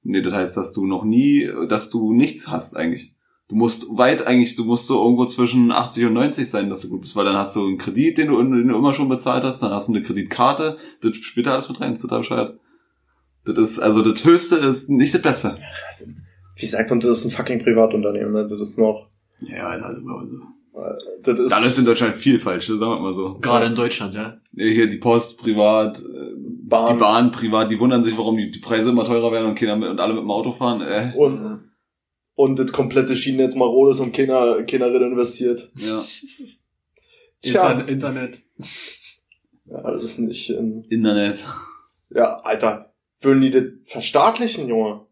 Nee, das heißt, dass du noch nie, dass du nichts hast eigentlich. Du musst weit eigentlich, du musst so irgendwo zwischen 80 und 90 sein, dass du gut bist, weil dann hast du einen Kredit, den du, den du immer schon bezahlt hast, dann hast du eine Kreditkarte, das spielt da alles mit rein, das ist total bescheuert. Das ist, also das Höchste ist nicht das Beste. Wie sagt man, das ist ein fucking Privatunternehmen, ne? Das ist noch, Ja, also, also. das ist, Da läuft in Deutschland viel falsch, sagen wir mal so. Gerade in Deutschland, ja. Hier die Post privat, äh, Bahn. die Bahn privat, die wundern sich, warum die, die Preise immer teurer werden und keiner mit, und alle mit dem Auto fahren. Äh, und, und das komplette Schienennetz marode ist und keiner, keiner drin investiert. ja. <laughs> Tja. Inter Internet. Ja, das ist nicht, in, Internet. ja, Alter, würden die das verstaatlichen, Junge?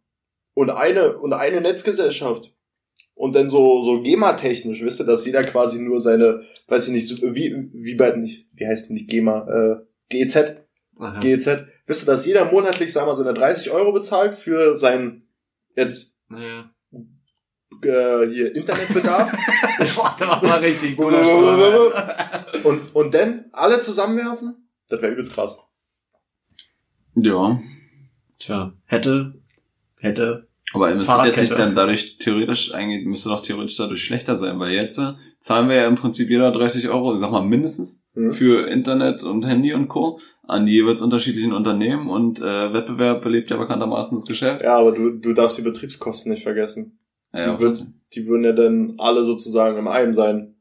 Und eine, und eine Netzgesellschaft. Und dann so, so GEMA-technisch, wisst ihr, dass jeder quasi nur seine, weiß ich nicht, wie, wie bei, nicht, wie heißt denn nicht GEMA, äh, GEZ, Aha. GEZ, wisst ihr, dass jeder monatlich, sagen wir mal, seine 30 Euro bezahlt für sein, jetzt, Naja. Äh, hier, Internetbedarf. <laughs> Warte mal, mal richtig. und, und dann alle zusammenwerfen? Das wäre übelst krass. Ja. Tja, hätte, hätte. Aber es Fahrradkette. jetzt sich dann dadurch theoretisch eigentlich, müsste doch theoretisch dadurch schlechter sein, weil jetzt äh, zahlen wir ja im Prinzip jeder 30 Euro, ich sag mal mindestens, Mhm. für Internet und Handy und Co. an die jeweils unterschiedlichen Unternehmen und äh, Wettbewerb belebt ja bekanntermaßen das Geschäft. Ja, aber du, du darfst die Betriebskosten nicht vergessen. Ja, die, wird, die würden ja dann alle sozusagen im einem sein.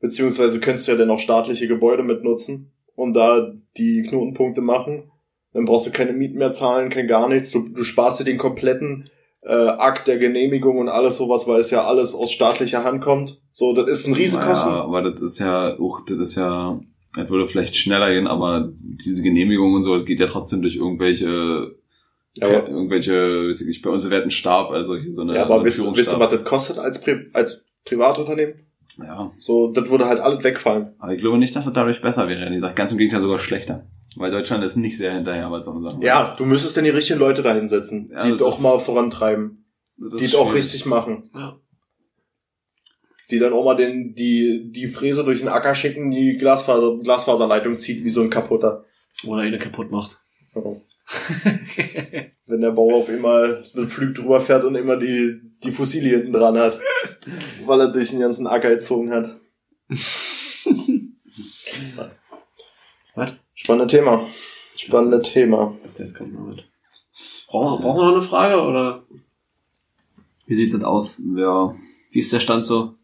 Beziehungsweise könntest du ja dann auch staatliche Gebäude mitnutzen und da die Knotenpunkte machen. Dann brauchst du keine Mieten mehr zahlen, kein gar nichts. Du, du sparst dir den kompletten äh, Akt der Genehmigung und alles sowas, weil es ja alles aus staatlicher Hand kommt. So, das ist ein Riesenkosten. Ja, aber das ist ja, auch, das ist ja, das würde vielleicht schneller gehen, aber diese Genehmigung und so, das geht ja trotzdem durch irgendwelche, Ja, aber- irgendwelche, weiß ich nicht, bei uns wird ein Stab, also hier so eine, Ja, aber wisst, wisst ihr, was das kostet als, Pri als Privatunternehmen? Ja, So, das würde halt alles wegfallen. aber ich glaube nicht, dass es dadurch besser wäre. Die sagt ganz im Gegenteil sogar schlechter. Weil Deutschland ist nicht sehr hinterher bei so Sachen. Ja, du müsstest denn die richtigen Leute da hinsetzen, Ja, die das- doch mal vorantreiben, Das die schwierig. richtig machen. Ja. Die dann auch mal den, die, die Fräse durch den Acker schicken, die Glasfaser, Glasfaserleitung zieht wie so ein kaputter. Oder eine kaputt macht. <laughs> Wenn der Bauer auf einmal mit dem Flug drüber fährt und immer die, die Fossilie hinten dran hat. weil er durch den ganzen Acker gezogen hat. <laughs> Was? Spannendes Thema. Spannendes Thema. Das kommt noch mit. Brauchen wir, brauchen wir noch eine Frage oder? Wie sieht das aus? Ja, Wie ist der Stand so?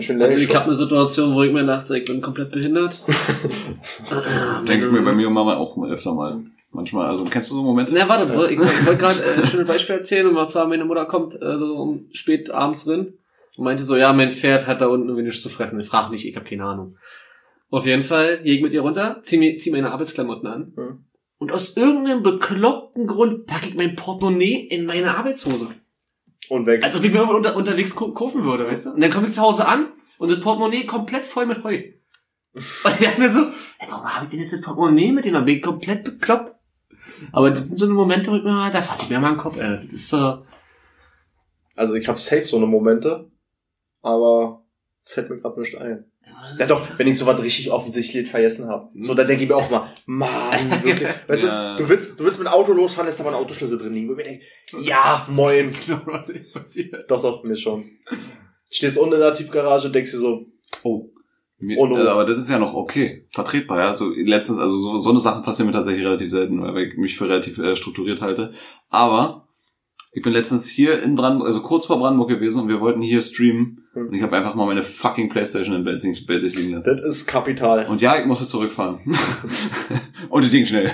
Schon Also ich habe eine Situation, wo ich mir dachte, ich bin komplett behindert. <laughs> denke ich mir bei mir und Mama auch mal öfter mal. Manchmal, also kennst du so Momente? Na, warte, ich, ich wollte gerade äh, <laughs> ein schönes Beispiel erzählen. Und zwar, meine Mutter kommt äh, so um spät abends drin und meinte so, ja, mein Pferd hat da unten irgendwie nichts zu fressen. Ich frage nicht, ich habe keine Ahnung. Auf jeden Fall gehe ich mit ihr runter, zieh, mir, zieh meine Arbeitsklamotten an. Hm. Und aus irgendeinem bekloppten Grund packe ich mein Portemonnaie in meine Arbeitshose. Und weg. Als ob ich mir irgendwo unter, unterwegs kaufen würde, weißt du? Und dann komme ich zu Hause an und das Portemonnaie komplett voll mit Heu. Und ich dachte mir so, ey, warum habe ich denn jetzt das Portemonnaie mit dem? Dann bin ich komplett bekloppt. Aber das sind so eine Momente, wo ich mir, da fasse ich mir mal den Kopf, ey. Das ist so, Also ich habe safe so eine Momente, aber fällt mir gerade nicht ein. Ja doch, wenn ich sowas richtig offensichtlich vergessen habe. So, dann denke ich mir auch mal, Mann, <laughs> wirklich. Weißt Ja. du, du willst, du willst mit dem Auto losfahren, lässt aber ein Autoschlüssel drin liegen. Wo ich mir denke, ja, moin. ist mir auch noch nicht passiert. Doch, doch, mir schon. Stehst unten in der Tiefgarage und denkst dir so, Oh. Mir, Oh no. äh, aber das ist ja noch okay. Vertretbar, ja. So letztens, also so, so eine Sachen passieren mir tatsächlich relativ selten, weil ich mich für relativ äh, strukturiert halte. Aber ich bin letztens hier in Brandenburg, also kurz vor Brandenburg gewesen und wir wollten hier streamen Hm. und ich habe einfach mal meine fucking Playstation in Belzig, Belzig liegen lassen. das ist kapital. Und ja, ich musste zurückfahren. <laughs> und das ging schnell.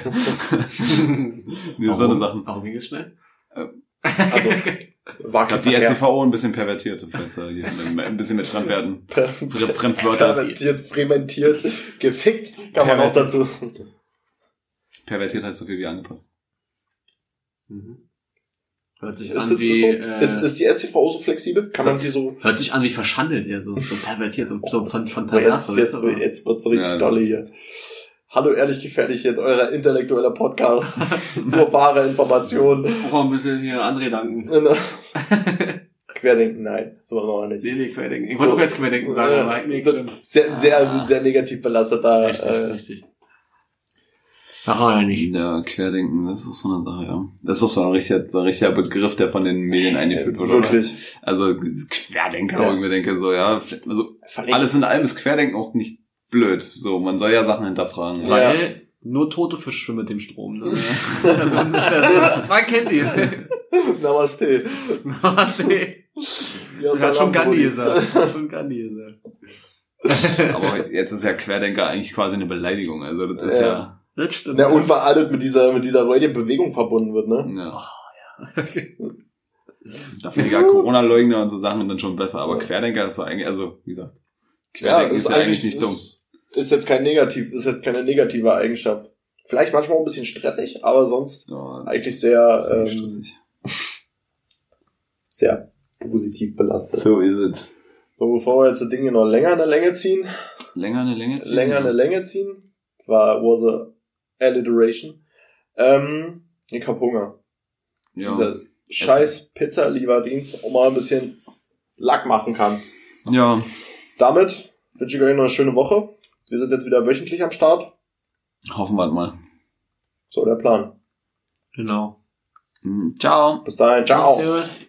nee, so eine Sachen. Warum ging es schnell? Also, <laughs> war Ich die. STVO ein bisschen pervertiert, falls er hier ein bisschen mit Fremdwerten. <laughs> Fre- Fremdwörter. Pervertiert, frementiert, gefickt, kann man auch dazu. Pervertiert heißt so viel wie angepasst. Mhm. Hört sich Ist, an es- wie, ist, so, äh, ist, ist die STVO so flexibel? Kann man die so, hört sich an wie verschandelt, ja, so, so pervertiert, so, so von, von Oh, pervers. jetzt, so, jetzt, jetzt wird's richtig Ja, dolle hier. Hallo, ehrlich gefährlich, jetzt euer intellektueller Podcast. <laughs> Nur wahre Informationen. Ich brauche ein bisschen hier André danken. <laughs> <laughs> Querdenken, nein, so noch nicht. Nee, nee, Querdenken. Ich wollte auch jetzt Querdenken sagen, aber mir gestimmt. Sehr, sehr, Ah. sehr negativ belasteter. Richtig, Äh, richtig. Ach, ja nicht. Ja, Querdenken, das ist auch so eine Sache, ja. Das ist auch so ein richtiger, so ein richtiger Begriff, der von den Medien eingeführt wurde. oder? wirklich. Also dieses Querdenker, Ja. mir denke, so, ja, also allem- alles in allem ist Querdenken auch nicht blöd. So, man soll ja Sachen hinterfragen. Ja. Weil nur tote Fische schwimmen mit dem Strom. Ne? also, ist ja, man kennt die. <laughs> Namaste. Was, ey? Ja, Das hat schon Gandhi gesagt. Das hat schon Gandhi gesagt. Aber jetzt ist ja Querdenker eigentlich quasi eine Beleidigung. Also das ist Ja. ja, Das stimmt. Na, und weil alles mit dieser, mit dieser räudigen Bewegung verbunden wird, ne? ja. Da finde ich ja Corona-Leugner und so Sachen dann schon besser. Aber Querdenker ist doch eigentlich, also, wie gesagt, Querdenken ist, ja eigentlich nicht dumm. Ist, jetzt kein negativ, ist jetzt keine negative Eigenschaft. Vielleicht manchmal auch ein bisschen stressig, aber sonst Ja, eigentlich sehr, ähm, stressig. <laughs> sehr positiv belastet. So ist es. So, bevor wir jetzt das Ding hier noch länger in der Länge ziehen, Länger eine Länge ziehen? länger in der Länge ziehen, war, was a alliteration, ähm, ich hab Hunger. Ja. Dieser scheiß Pizza-Lieferdienst, um mal ein bisschen Lack machen kann. ja. Damit wünsche ich euch noch eine schöne Woche. Wir sind jetzt wieder wöchentlich am Start. Hoffen wir mal. So der Plan. Genau. Hm, Ciao. Bis dahin, ciao.